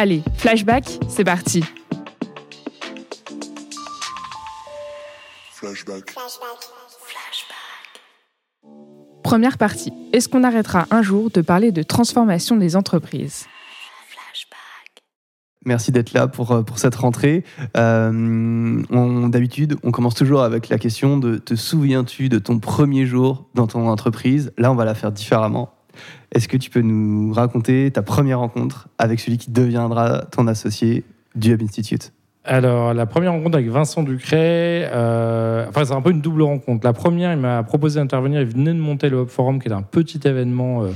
Allez, flashback, c'est parti. Flashback. Première partie. Est-ce qu'on arrêtera un jour de parler de transformation des entreprises? Merci d'être là pour, euh, pour cette rentrée. Euh, on- D'habitude, on commence toujours avec la question de te souviens-tu de ton premier jour dans ton entreprise? Là, on va la faire différemment. Est-ce que tu peux nous raconter ta première rencontre avec celui qui deviendra ton associé du Hub Institute? Alors, la première rencontre avec Vincent Ducret, euh, enfin, c'est un peu une double rencontre. La première, il m'a proposé d'intervenir. Il venait de monter le Hub Forum, qui est un petit événement euh,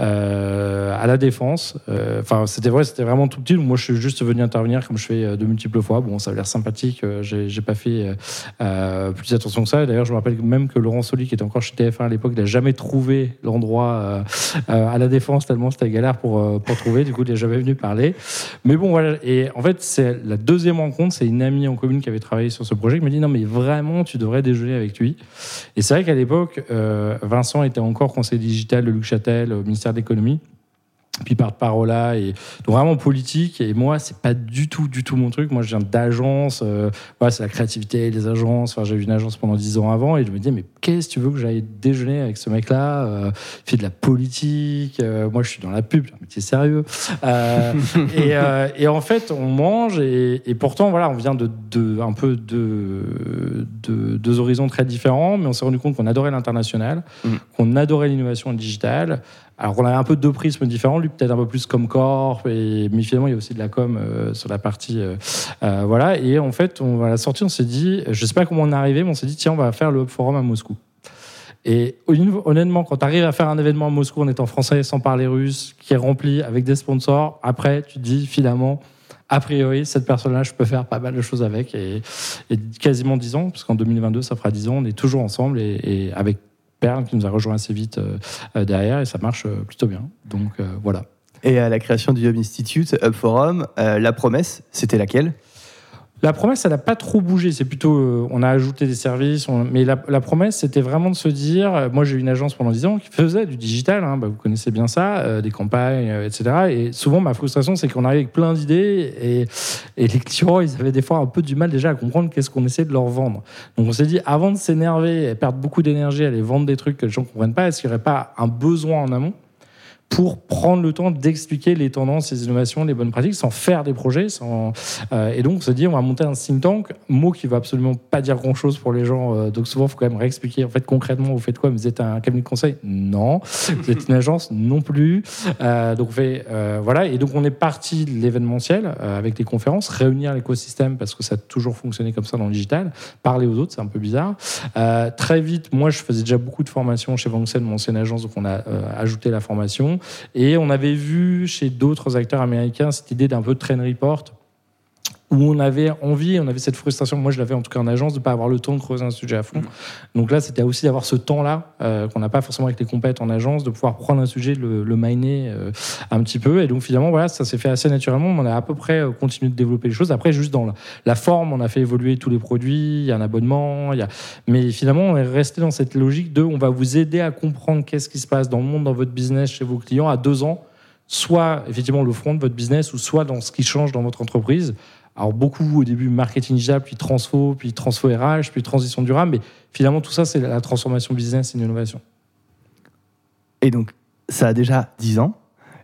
euh, à la Défense. Enfin, c'était vrai, c'était vraiment tout petit. Donc, moi, je suis juste venu intervenir comme je fais de multiples fois. Bon, ça a l'air sympathique. J'ai j'ai pas fait plus attention que ça. D'ailleurs, je me rappelle même que Laurent Soli, qui était encore chez TF1 à l'époque, il n'a jamais trouvé l'endroit à la Défense, tellement c'était galère pour, pour trouver. Du coup, il n'est jamais venu parler. Mais bon, voilà. Et en fait, c'est la deuxième rencontre. C'est une amie en commune qui avait travaillé sur ce projet qui m'a dit Non, mais vraiment, tu devrais déjeuner avec lui. Et c'est vrai qu'à l'époque, euh, Vincent était encore conseiller digital de Luc Châtel au ministère de l'économie. Puis par parola et donc vraiment politique. Et moi, c'est pas du tout, du tout mon truc. Moi, je viens d'agence. euh, c'est la créativité, les agences. Enfin, j'ai eu une agence pendant 10 ans avant et je me disais, mais qu'est-ce que tu veux que j'aille déjeuner avec ce mec-là euh, Il fait de la politique. euh, moi, je suis dans la pub, j'ai un métier sérieux. Euh, et, euh, et en fait, on mange et, et pourtant, voilà, on vient de, de un peu de, de deux horizons très différents, mais on s'est rendu compte qu'on adorait l'international, Mm. qu'on adorait l'innovation digitale. Alors, on avait un peu deux prismes différents. Lui, peut-être un peu plus comme corp, et, mais finalement, il y a aussi de la com euh, sur la partie. euh, euh, voilà. Et en fait, à la sortie, on s'est dit, je sais pas comment on est arrivé, mais on s'est dit, tiens, on va faire le Forum à Moscou. Et honnêtement, quand tu arrives à faire un événement à Moscou en étant français, sans parler russe, qui est rempli avec des sponsors, après, tu te dis finalement, a priori, cette personne-là, je peux faire pas mal de choses avec. Et, quasiment 10 ans, parce qu'en 2022, ça fera 10 ans, on est toujours ensemble et avec Perle qui nous a rejoint assez vite euh, euh, derrière et ça marche euh, plutôt bien. Donc voilà. Et à la création du Hub Institute, Hub Forum, la promesse, c'était laquelle? La promesse, elle n'a pas trop bougé. C'est plutôt, euh, on a ajouté des services, mais la, promesse, c'était vraiment de se dire. euh, moi, j'ai eu une agence pendant 10 ans qui faisait du digital. hein, bah, vous connaissez bien ça, euh, des campagnes, etc. Et souvent, ma frustration, c'est qu'on arrive avec plein d'idées et, et les clients, ils avaient des fois un peu du mal déjà à comprendre qu'est-ce qu'on essaie de leur vendre. Donc, on s'est dit, avant de s'énerver et perdre beaucoup d'énergie à aller vendre des trucs que les gens ne comprennent pas, est-ce qu'il n'y aurait pas un besoin en amont pour prendre le temps d'expliquer les tendances, les innovations, les bonnes pratiques, sans faire des projets. Sans, euh, et donc, on s'est dit, on va monter un think tank, mot qui va absolument pas dire grand-chose pour les gens. euh, donc, souvent, il faut quand même réexpliquer. En fait, concrètement, vous faites quoi Vous êtes un cabinet de conseil? Non. Vous êtes une agence? Non plus. Euh, donc, on fait, euh, voilà. Et donc, on est parti de l'événementiel euh, avec les conférences, réunir l'écosystème parce que ça a toujours fonctionné comme ça dans le digital. Parler aux autres, c'est un peu bizarre. Euh, très vite, moi, je faisais déjà beaucoup de formations chez Vanxen, mon ancienne agence, donc on a ajouté la formation. Et on avait vu chez d'autres acteurs américains cette idée d'un peu de train report où on avait envie, on avait cette frustration, moi je l'avais en tout cas en agence, de ne pas avoir le temps de creuser un sujet à fond. Donc là, c'était aussi d'avoir ce temps-là, euh, qu'on n'a pas forcément avec les compètes en agence, de pouvoir prendre un sujet, le, le miner euh, un petit peu. Et donc finalement, voilà, ça s'est fait assez naturellement. On a à peu près euh, continué de développer les choses. Après, juste dans la, la forme, on a fait évoluer tous les produits, il y a un abonnement, il y a... mais finalement, on est resté dans cette logique de on va vous aider à comprendre qu'est-ce qui se passe dans le monde, dans votre business, chez vos clients à deux ans soit effectivement le front de votre business ou soit dans ce qui change dans votre entreprise. Alors beaucoup au début marketing digital, puis transfo, puis transfo RH, puis transition durable, mais finalement tout ça c'est la transformation business et l'innovation. Et donc, ça a déjà 10 ans.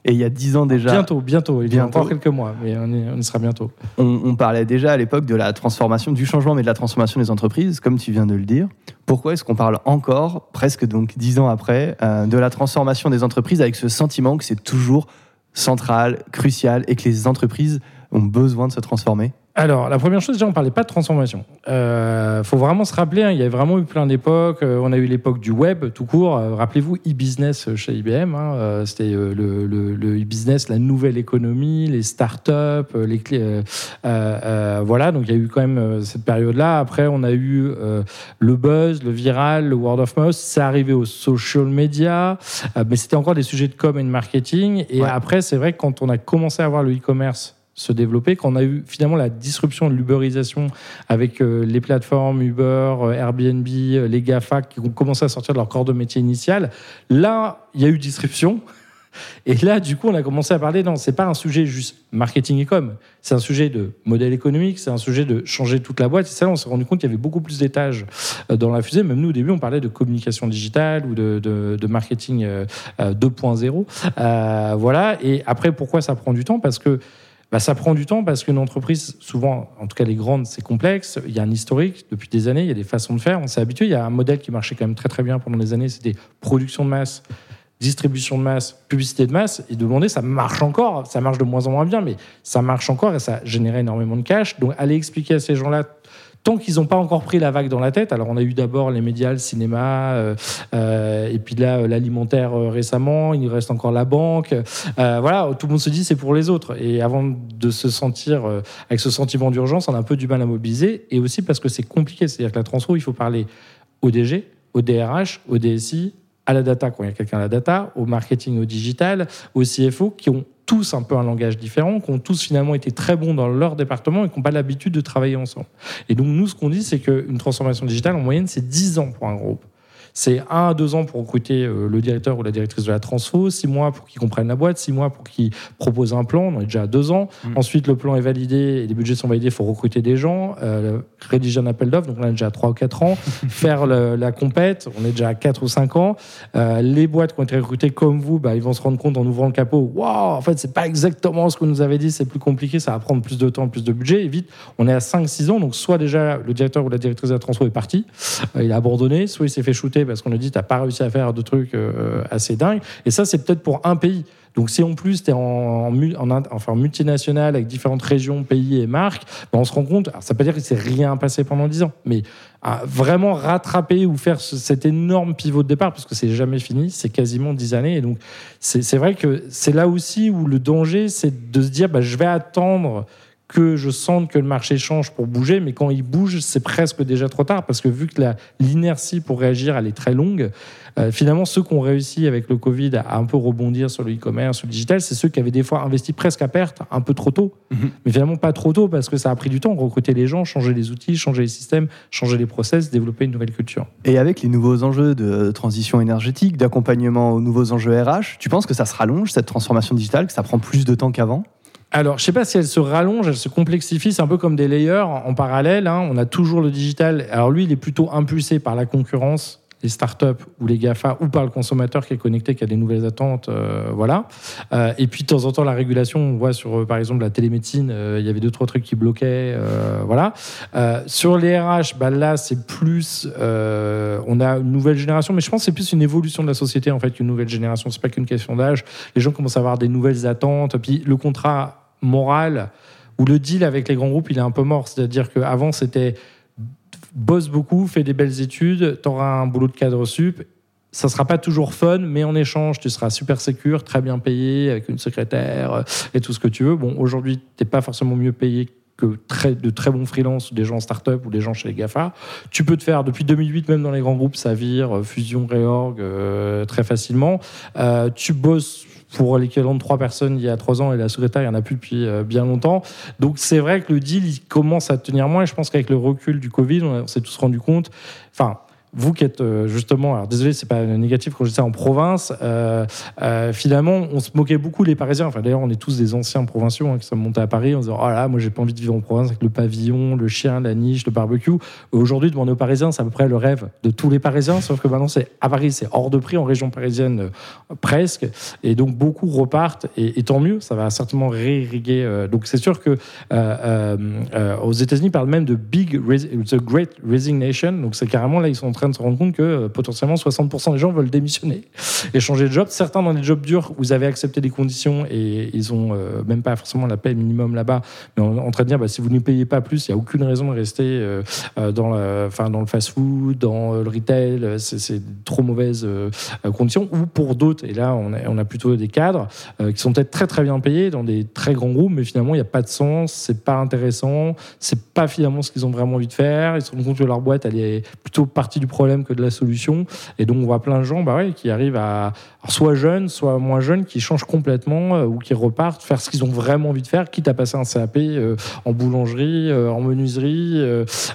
Et il y a 10 ans déjà, Bientôt, bientôt, il y a encore quelques mois, mais on y, on y sera bientôt. on, on parlait déjà à l'époque de la transformation, du changement, mais de la transformation des entreprises, comme tu viens de le dire. Pourquoi est-ce qu'on parle encore, presque donc 10 ans après, euh, de la transformation des entreprises avec ce sentiment que c'est toujours central, crucial et que les entreprises ont besoin de se transformer Alors, la première chose, déjà, on parlait pas de transformation. Euh, faut vraiment se rappeler, hein, il y a vraiment eu plein d'époques. Euh, on a eu l'époque du web, tout court. Euh, Rappelez-vous, e-business chez IBM. hein, C'était le, e-business, la nouvelle économie, les startups, les clés. euh, euh, euh, voilà, donc il y a eu quand même cette période-là. Après, on a eu le buzz, le viral, le word of mouth. C'est arrivé aux social media, mais c'était encore des sujets de com et de marketing. Et Ouais. après, c'est vrai que quand on a commencé à voir le e-commerce se développer, quand on a eu finalement la disruption de l'uberisation avec euh, les plateformes Uber, euh, Airbnb, euh, les GAFA qui ont commencé à sortir de leur corps de métier initial, là, il y a eu disruption. Et là, du coup, on a commencé à parler, non, c'est pas un sujet juste marketing et com, c'est un sujet de modèle économique, c'est un sujet de changer toute la boîte. Et ça, on s'est rendu compte qu'il y avait beaucoup plus d'étages dans la fusée. Même nous, au début, on parlait de communication digitale ou de, marketing euh, euh, 2.0. Euh, voilà. Et après, pourquoi ça prend du temps? Parce que bah, ça prend du temps parce qu'une entreprise, souvent, en tout cas les grandes, c'est complexe. Il y a un historique depuis des années, il y a des façons de faire. On s'est habitué. Il y a un modèle qui marchait quand même très très bien pendant des années. C'était production de masse, distribution de masse, publicité de masse. Et de demander, ça marche encore. Ça marche de moins en moins bien, mais ça marche encore et ça générait énormément de cash. Donc, aller expliquer à ces gens-là tant qu'ils n'ont pas encore pris la vague dans la tête. Alors, on a eu d'abord les médias, le cinéma, euh, euh, et puis là, euh, l'alimentaire récemment. Il reste encore la banque. Voilà, tout le monde se dit c'est pour les autres. Et avant de se sentir avec ce sentiment d'urgence, on a un peu du mal à mobiliser. Et aussi parce que c'est compliqué. C'est-à-dire que la transfo, il faut parler au DG, au DRH, au DSI, à la data quand il y a quelqu'un à la data, au marketing, au digital, au CFO, qui ont tous un peu un langage différent, qui ont tous finalement été très bons dans leur département et qui n'ont pas l'habitude de travailler ensemble. Et donc nous, ce qu'on dit, c'est qu'une transformation digitale, en moyenne, c'est 10 ans pour un groupe. C'est 1 à 2 ans pour recruter euh, le directeur ou la directrice de la transfo, 6 mois pour qu'ils comprennent la boîte, 6 mois pour qu'ils proposent un plan, on est déjà à 2 ans. Mm. Ensuite, le plan est validé et les budgets sont validés, il faut recruter des gens, euh, rédiger un appel d'offres, donc on est déjà à 3 ou 4 ans. Faire le- la compète, on est déjà à 4 ou 5 ans. Euh, les boîtes qui ont été recrutées comme vous, bah, ils vont se rendre compte en ouvrant le capot, waouh, en fait, c'est pas exactement ce qu'on nous avait dit, c'est plus compliqué, ça va prendre plus de temps, plus de budget. Et vite, on est à 5-6 ans, donc soit déjà le directeur ou la directrice de la transfo est parti, euh, il a abandonné, soit il s'est fait shooter parce qu'on a dit, t'as pas réussi à faire de trucs euh, assez dingues. Et ça, c'est peut-être pour un pays. Donc si en plus tu es en, en, en enfin, multinational avec différentes régions, pays et marques, ben, on se rend compte, alors, ça ne veut pas dire qu'il s'est rien passé pendant 10 ans, mais à vraiment rattraper ou faire ce- cet énorme pivot de départ, parce que c'est jamais fini, c'est quasiment 10 années. Et donc c'est vrai que c'est là aussi où le danger, c'est de se dire, bah, je vais attendre que je sente que le marché change pour bouger, mais quand il bouge, c'est presque déjà trop tard, parce que vu que l'inertie pour réagir, elle est très longue, euh, finalement, ceux qui ont réussi avec le Covid à un peu rebondir sur le e-commerce, sur le digital, c'est ceux qui avaient des fois investi presque à perte, un peu trop tôt. Mhm. Mais finalement, pas trop tôt, parce que ça a pris du temps, recruter les gens, changer les outils, changer les systèmes, changer les process, développer une nouvelle culture. Et avec les nouveaux enjeux de transition énergétique, d'accompagnement aux nouveaux enjeux RH, tu penses que ça se rallonge, cette transformation digitale, que ça prend plus de temps qu'avant? Alors, je sais pas si elle se rallonge, elle se complexifie, c'est un peu comme des layers en parallèle. hein. On a toujours le digital. Alors lui, il est plutôt impulsé par la concurrence, les startups ou les GAFA, ou par le consommateur qui est connecté, qui a des nouvelles attentes. euh, voilà. Euh, et puis, de temps en temps, la régulation, on voit sur, euh, par exemple, la télémédecine, il y avait deux, trois trucs qui bloquaient. voilà. Sur les RH, bah, là, c'est plus. on a une nouvelle génération, mais je pense que c'est plus une évolution de la société, en fait, qu'une nouvelle génération. C'est pas qu'une question d'âge. Les gens commencent à avoir des nouvelles attentes. Puis le contrat moral ou le deal avec les grands groupes, il est un peu mort. C'est-à-dire qu'avant, c'était bosse beaucoup, fais des belles études, tu auras un boulot de cadre sup. Ça sera pas toujours fun, mais en échange, tu seras super sécure, très bien payé, avec une secrétaire euh, et tout ce que tu veux. Bon, aujourd'hui, t'es pas forcément mieux payé que de très bons freelances, des gens en start-up ou des gens chez les GAFA. Tu peux te faire, depuis 2008, même dans les grands groupes, ça vire, fusion, réorg, euh, très facilement. Euh, tu bosses pour l'équivalent de trois personnes il y a trois ans et la secrétaire, il n'y en a plus depuis euh, bien longtemps. Donc c'est vrai que le deal, il commence à tenir moins et je pense qu'avec le recul du Covid, on, on s'est tous rendu compte, enfin, vous qui êtes euh, justement, alors désolé, c'est pas négatif quand je dis ça en province, euh, euh, finalement, on se moquait beaucoup les Parisiens. Enfin, d'ailleurs, on est tous des anciens provinciaux hein, qui sont montés à Paris en disant, oh là, moi, j'ai pas envie de vivre en province avec le pavillon, le chien, la niche, le barbecue. Aujourd'hui, demander aux Parisiens, c'est à peu près le rêve de tous les Parisiens, sauf que maintenant, c'est à Paris, c'est hors de prix, en région parisienne presque, et donc beaucoup repartent, et, tant mieux, ça va certainement réirriguer. donc c'est sûr que aux États-Unis, ils parlent même de big, the great resignation. Donc c'est carrément là, ils sont train de se rendre compte que euh, potentiellement 60% des gens veulent démissionner et changer de job. Certains dans des jobs durs, vous avez accepté des conditions et ils ont euh, même pas forcément la paie minimum là-bas, mais en, en train de dire bah, si vous ne payez pas plus, il n'y a aucune raison de rester euh, dans, la, enfin, dans le fast-food, dans le retail, c'est trop mauvaises euh, conditions. Ou pour d'autres, et là on a, on a plutôt des cadres qui sont peut-être très très bien payés dans des très grands groupes, mais finalement il n'y a pas de sens, c'est pas intéressant, c'est pas finalement ce qu'ils ont vraiment envie de faire. Ils se rendent compte que leur boîte elle est plutôt partie du problème que de la solution. Et donc on voit plein de gens bah ouais, qui arrivent à soit jeunes, soit moins jeunes, qui changent complètement euh, ou qui repartent faire ce qu'ils ont vraiment envie de faire, quitte à passer un CAP euh, en boulangerie, euh, en menuiserie.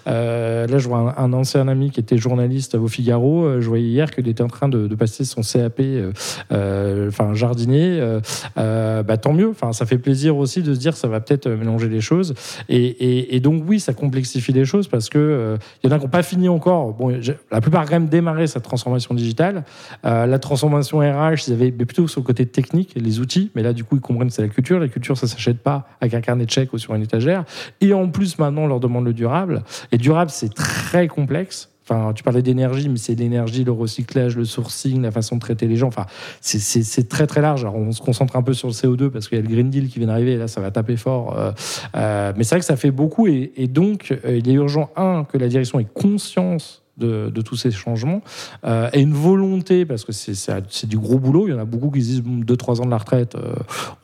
là, je vois un, ancien ami qui était journaliste au Figaro. je voyais hier qu'il était en train de, passer son CAP, enfin jardinier. bah, tant mieux. Ça fait plaisir aussi de se dire ça va peut-être mélanger les choses. Et, et- donc oui, ça complexifie les choses parce que il y en a qui n'ont pas fini encore. Bon, la plupart quand même démarré cette transformation digitale. Euh, la transformation RH, ils avaient plutôt sur le côté technique, les outils. Mais là, du coup, ils comprennent que c'est la culture. La culture, ça s'achète pas avec un carnet de chèques ou sur une étagère. Et en plus, maintenant, on leur demande le durable. Et durable, c'est très complexe. Enfin, tu parlais d'énergie, mais c'est l'énergie, le recyclage, le sourcing, la façon de traiter les gens. Enfin, c'est- très très large. Alors, on se concentre un peu sur le CO2 parce qu'il y a le Green Deal qui vient d'arriver. Là, ça va taper fort. Euh, euh, mais c'est vrai que ça fait beaucoup. Et, et donc, euh, il est urgent, un, que la direction ait conscience de, de tous ces changements euh, et une volonté, parce que c'est- du gros boulot. Il y en a beaucoup qui se disent 2-3 ans de la retraite, euh,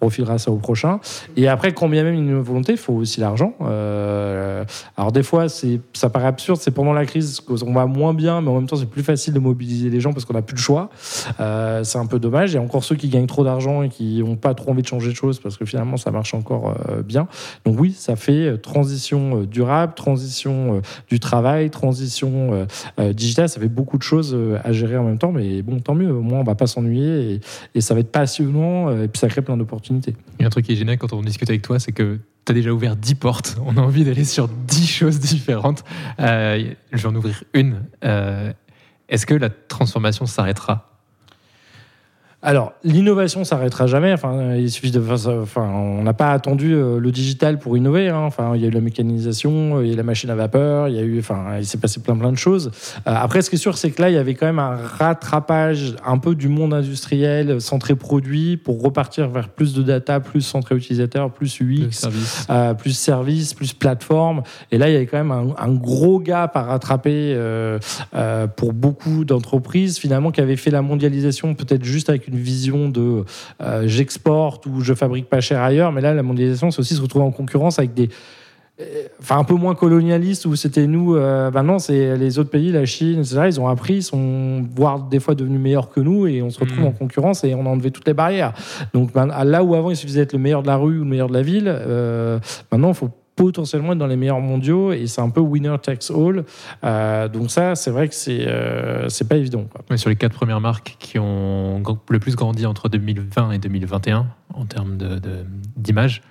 on refilera ça au prochain. Et après, quand bien même une volonté, il faut aussi l'argent. Euh, alors, des fois, ça paraît absurde. C'est pendant la crise qu'on va moins bien, mais en même temps, c'est plus facile de mobiliser les gens parce qu'on n'a plus le choix. C'est un peu dommage. Il y a encore ceux qui gagnent trop d'argent et qui n'ont pas trop envie de changer de choses parce que finalement, ça marche encore bien. Donc, oui, ça fait transition durable, transition du travail, transition euh, digitale. Ça fait beaucoup de choses euh, à gérer en même temps. Mais bon, tant mieux. Au moins, on va pas s'ennuyer et, ça va être passionnant euh, et puis ça crée plein d'opportunités. Il y a un truc qui est génial quand on discute avec toi, c'est que tu as déjà ouvert 10 portes. On a envie d'aller sur 10 choses différentes. Je vais en ouvrir une. Est-ce que la transformation s'arrêtera? Alors, l'innovation s'arrêtera jamais. Enfin, il suffit de. Enfin, on n'a pas attendu euh, le digital pour innover. hein. Enfin, il y a eu la mécanisation, il y a eu la machine à vapeur, il y a eu. Enfin, il s'est passé plein plein de choses. Euh, après, ce qui est sûr, c'est que là, il y avait quand même un rattrapage un peu du monde industriel centré produit pour repartir vers plus de data, plus centré utilisateur, plus UX. service Euh, plus service, plus plateforme. Et là, il y avait quand même un, un gros gap à rattraper euh, euh, pour beaucoup d'entreprises, finalement, qui avaient fait la mondialisation peut-être juste avec une vision de euh, j'exporte ou je fabrique pas cher ailleurs. Mais là, la mondialisation, c'est aussi se retrouver en concurrence avec des euh, enfin un peu moins colonialiste où c'était nous euh, maintenant c'est les autres pays la Chine etc ils ont appris ils sont voire des fois devenus meilleurs que nous et on se retrouve Mm. en concurrence et on a enlevé toutes les barrières donc ben, là où avant il suffisait d'être le meilleur de la rue ou le meilleur de la ville euh, maintenant il faut potentiellement être dans les meilleurs mondiaux et c'est un peu winner takes all Euh, donc ça c'est vrai que c'est euh, c'est pas évident quoi. Ouais, Sur les quatre premières marques qui ont le plus grandi entre 2020 et 2021 en termes de- de- d'image,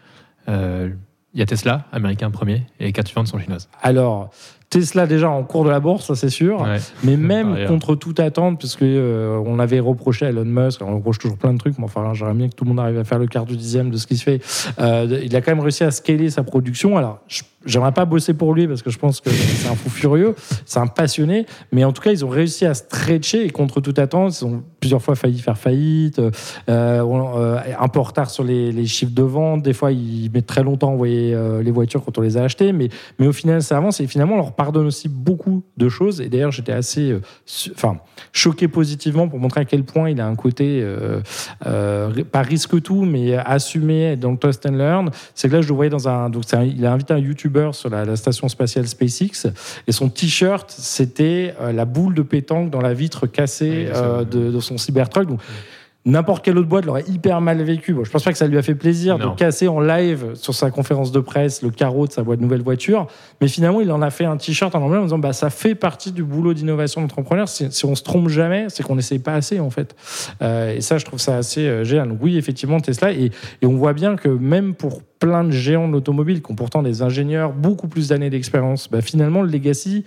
euh, il y a Tesla, américain premier, et les quatre suivantes sont chinoises. alors Tesla déjà en cours de la bourse ça c'est sûr Ouais. Mais même contre toute attente, parce que euh, on avait reproché à Elon Musk, on reproche toujours plein de trucs, mais enfin, j'aimerais bien que tout le monde arrive à faire le quart du dixième de ce qui se fait. Euh, il a quand même réussi à scaler sa production. Alors, j'aimerais pas bosser pour lui parce que je pense que c'est un fou furieux, c'est un passionné, mais en tout cas, ils ont réussi à stretcher et contre toute attente, ils ont plusieurs fois failli faire faillite, euh, on- un peu en retard sur les, les chiffres de vente. Des fois, ils mettent très longtemps à envoyer les voitures quand on les a achetées, mais mais au final, ça avance et finalement, leur pardonne aussi beaucoup de choses. Et d'ailleurs, j'étais assez, euh, su- enfin, choqué positivement pour montrer à quel point il a un côté, euh, euh, pas risque tout, mais assumé dans le test and learn. C'est que là, je le voyais dans un, donc un- il a invité un YouTuber sur la, la station spatiale SpaceX et son t-shirt, c'était la boule de pétanque dans la vitre cassée Oui, de son Cybertruck. Donc, N'importe quelle autre boîte l'aurait hyper mal vécu. Bon, je pense pas que ça lui a fait plaisir Non. de casser en live sur sa conférence de presse le carreau de sa boîte nouvelle voiture, mais finalement il en a fait un t-shirt en anglais en disant bah ça fait partie du boulot d'innovation d'entrepreneur. Si, si on se trompe jamais, c'est qu'on n'essaye pas assez en fait. Euh, et ça, je trouve ça assez euh, génial. Donc oui, effectivement Tesla et, et on voit bien que même pour plein de géants de l'automobile qui ont pourtant des ingénieurs beaucoup plus d'années d'expérience, bah, finalement le legacy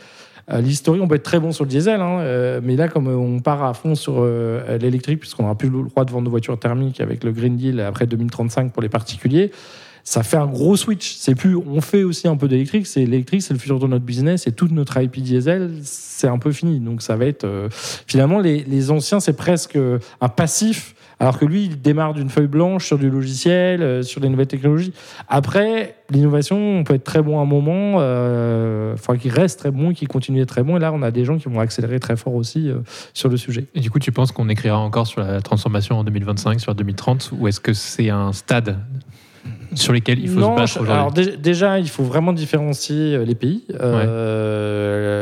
L'historique, on peut être très bon sur le diesel, hein, euh, mais là, comme euh, on part à fond sur euh, l'électrique, puisqu'on n'aura plus le droit de vendre de voitures thermiques avec le Green Deal après 2035 pour les particuliers, ça fait un gros switch. C'est plus, on fait aussi un peu d'électrique. C'est l'électrique, c'est le futur de notre business et toute notre IP diesel, c'est un peu fini. Donc ça va être euh, finalement les, les anciens, c'est presque un passif. Alors que lui, il démarre d'une feuille blanche sur du logiciel, euh, sur des nouvelles technologies. Après, l'innovation, on peut être très bon à un moment. Euh, faudra qu'il reste très bon, qu'il continue d'être très bon. Et là, on a des gens qui vont accélérer très fort aussi euh, sur le sujet. Et du coup, tu penses qu'on écrira encore sur la transformation en 2025, sur 2030, ou est-ce que c'est un stade sur lesquels il faut Non, se battre aujourd'hui? alors dé- déjà, il faut vraiment différencier les pays. Euh,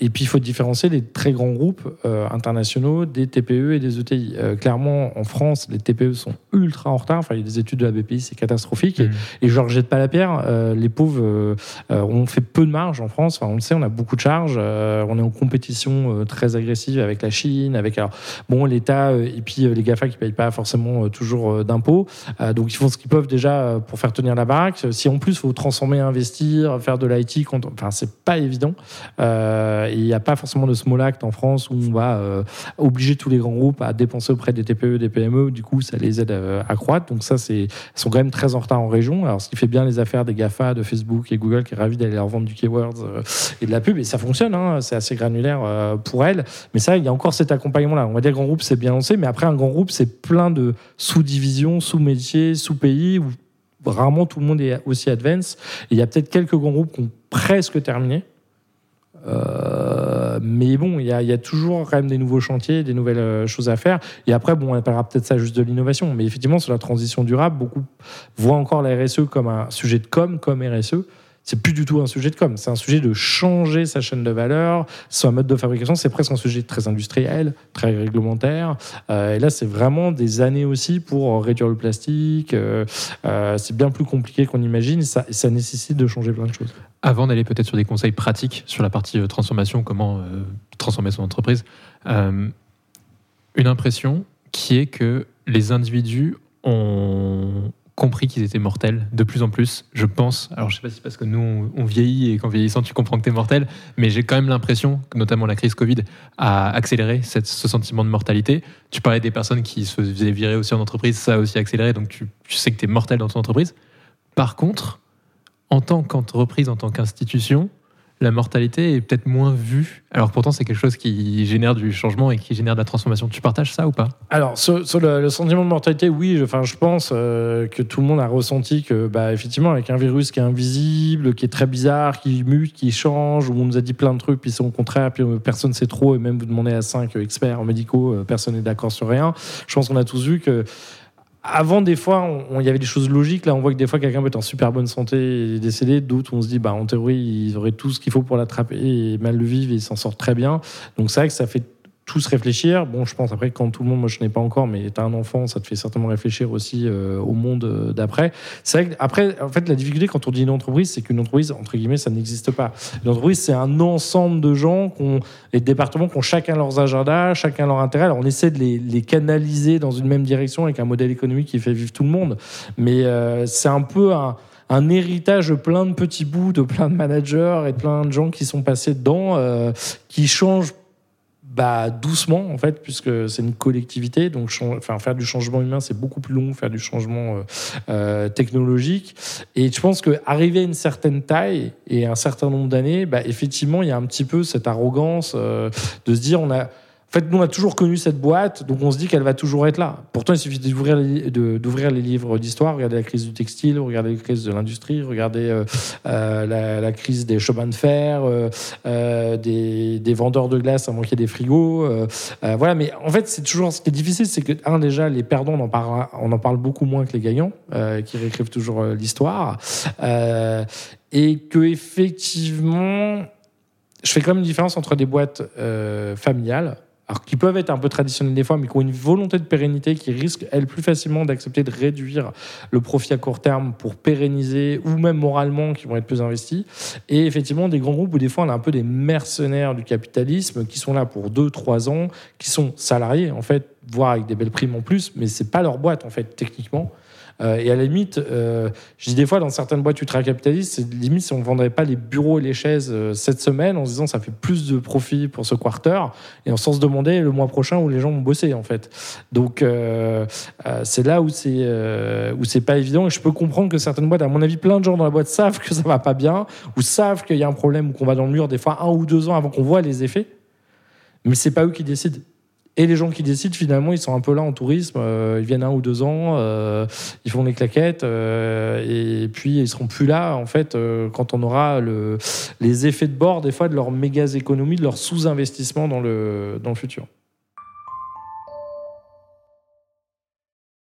Et puis, il faut différencier les très grands groupes euh, internationaux des TPE et des ETI. Euh, clairement, en France, les TPE sont ultra en retard. Enfin, il y a des études de la BPI, c'est catastrophique. Et, Mhm. et je ne rejette pas la pierre. Euh, les pauvres, euh, euh, on fait peu de marge en France. Enfin, on le sait, on a beaucoup de charges. Euh, on est en compétition euh, très agressive avec la Chine, avec alors, bon, l'État euh, et puis euh, les GAFA qui ne payent pas forcément euh, toujours euh, d'impôts. Euh, donc, ils font ce qu'ils peuvent déjà euh, pour faire tenir la baraque. Si en plus, il faut transformer, investir, faire de l'IT, enfin, c'est pas évident. Euh, il n'y a pas forcément de small act en France où on va euh, obliger tous les grands groupes à dépenser auprès des TPE, des PME. Du coup, ça les aide euh, à croître. Donc, ça, c'est, sont quand même très en retard en région. Alors, ce qui fait bien les affaires des GAFA, de Facebook et Google, qui est ravi d'aller leur vendre du keywords euh, et de la pub. Et ça fonctionne, hein, c'est assez granulaire euh, pour elles. Mais ça, il y a encore cet accompagnement-là. On va dire grand groupe, c'est bien lancé, mais après, un grand groupe, c'est plein de sous-divisions, sous-métiers, sous-pays où rarement tout le monde est aussi advance. Et il y a peut-être quelques grands groupes qui ont presque terminé. Euh, mais bon, il y, a, toujours quand même des nouveaux chantiers, des nouvelles euh, choses à faire. Et après, bon, on appellera peut-être ça juste de l'innovation. Mais effectivement, sur la transition durable, beaucoup voient encore la RSE comme un sujet de com, comme RSE. C'est plus du tout un sujet de com, c'est un sujet de changer sa chaîne de valeur, son mode de fabrication. C'est presque un sujet très industriel, très réglementaire. Euh, et là, c'est vraiment des années aussi pour réduire le plastique. C'est bien plus compliqué qu'on imagine. Ça nécessite de changer plein de choses. Avant d'aller peut-être sur des conseils pratiques sur la partie euh, transformation, comment euh, transformer son entreprise, euh, une impression qui est que les individus ont compris qu'ils étaient mortels de plus en plus, je pense. Alors je sais pas si c'est parce que nous on, vieillit et qu'en vieillissant tu comprends que tu es mortel, mais j'ai quand même l'impression que notamment la crise Covid a accéléré ce sentiment de mortalité. Tu parlais des personnes qui se faisaient virer aussi en entreprise, ça a aussi accéléré, donc tu, tu sais que tu es mortel dans ton entreprise. Par contre, en tant qu'entreprise, en tant qu'institution, la mortalité est peut-être moins vue. Alors pourtant, c'est quelque chose qui génère du changement et qui génère de la transformation. Tu partages ça ou pas? Alors, sur, le, sentiment de mortalité, oui, je, enfin, je pense euh, que tout le monde a ressenti que, bah, effectivement, avec un virus qui est invisible, qui est très bizarre, qui mute, qui change, où on nous a dit plein de trucs, puis c'est au contraire, puis euh, personne ne sait trop, et même vous demandez à cinq experts médicaux, euh, personne n'est d'accord sur rien. Je pense qu'on a tous vu que. Avant, des fois, il y avait des choses logiques. Là, on voit que des fois, quelqu'un peut être en super bonne santé et décédé. D'autres, on se dit, bah, en théorie, ils auraient tout ce qu'il faut pour l'attraper et mal le vivre et s'en sortent très bien. Donc, c'est vrai que ça fait tous réfléchir. Bon, je pense après, quand tout le monde, moi je n'ai pas encore, mais tu as un enfant, ça te fait certainement réfléchir aussi euh, au monde euh, d'après. C'est vrai que, après, en fait, la difficulté quand on dit une entreprise, c'est qu'une entreprise, entre guillemets, ça n'existe pas. Une entreprise, c'est un ensemble de gens, qu'on, les départements qui ont chacun leurs agendas, chacun leur intérêt. Alors, on essaie de les, canaliser dans une même direction avec un modèle économique qui fait vivre tout le monde. Mais euh, c'est un peu un un héritage de plein de petits bouts, de plein de managers et de plein de gens qui sont passés dedans, qui changent bah, doucement en fait, puisque c'est une collectivité. Donc, faire du changement humain, c'est beaucoup plus long, que faire du changement euh, euh, technologique. Et je pense qu'arriver à une certaine taille et un certain nombre d'années, bah, effectivement, il y a un petit peu cette arrogance euh, de se dire on a. En fait, nous, on a toujours connu cette boîte, donc on se dit qu'elle va toujours être là. Pourtant, il suffit d'ouvrir les, d'ouvrir les livres d'histoire, regarder la crise du textile, regarder la crise de l'industrie, regarder euh, euh, la, la crise des chemins de fer, euh, euh, des, des vendeurs de glace à manquer des frigos. euh, voilà, mais en fait, c'est toujours ce qui est difficile, c'est que, un, déjà, les perdants, on en parle, on en parle beaucoup moins que les gagnants, qui réécrivent toujours l'histoire. Et que, effectivement, je fais quand même une différence entre des boîtes familiales, qui peuvent être un peu traditionnelles des fois, mais qui ont une volonté de pérennité, qui risquent, elles, plus facilement d'accepter de réduire le profit à court terme pour pérenniser, ou même moralement, qui vont être plus investis. Et effectivement, des grands groupes où des fois, on a un peu des mercenaires du capitalisme qui sont là pour 2-3 ans, qui sont salariés, en fait, voire avec des belles primes en plus, mais c'est pas leur boîte en fait techniquement. Euh, et à la limite, euh, je dis des fois dans certaines boîtes ultra-capitalistes, c'est limite si on ne vendrait pas les bureaux et les chaises euh, cette semaine en se disant ça fait plus de profit pour ce quarter, et on sans se demander le mois prochain où les gens vont bosser en fait. Donc c'est là où c'est où pas évident. Et je peux comprendre que certaines boîtes, à mon avis, plein de gens dans la boîte savent que ça va pas bien, ou savent qu'il y a un problème ou qu'on va dans le mur des fois un ou deux ans avant qu'on voit les effets. Mais c'est pas eux qui décident. Et les gens qui décident, finalement, ils sont un peu là en tourisme. euh, ils viennent un ou deux ans, euh, ils font des claquettes, euh, et puis ils seront plus là, en fait, quand on aura le, les effets de bord, des fois, de leur méga économie, de leur sous-investissement dans le, dans le futur.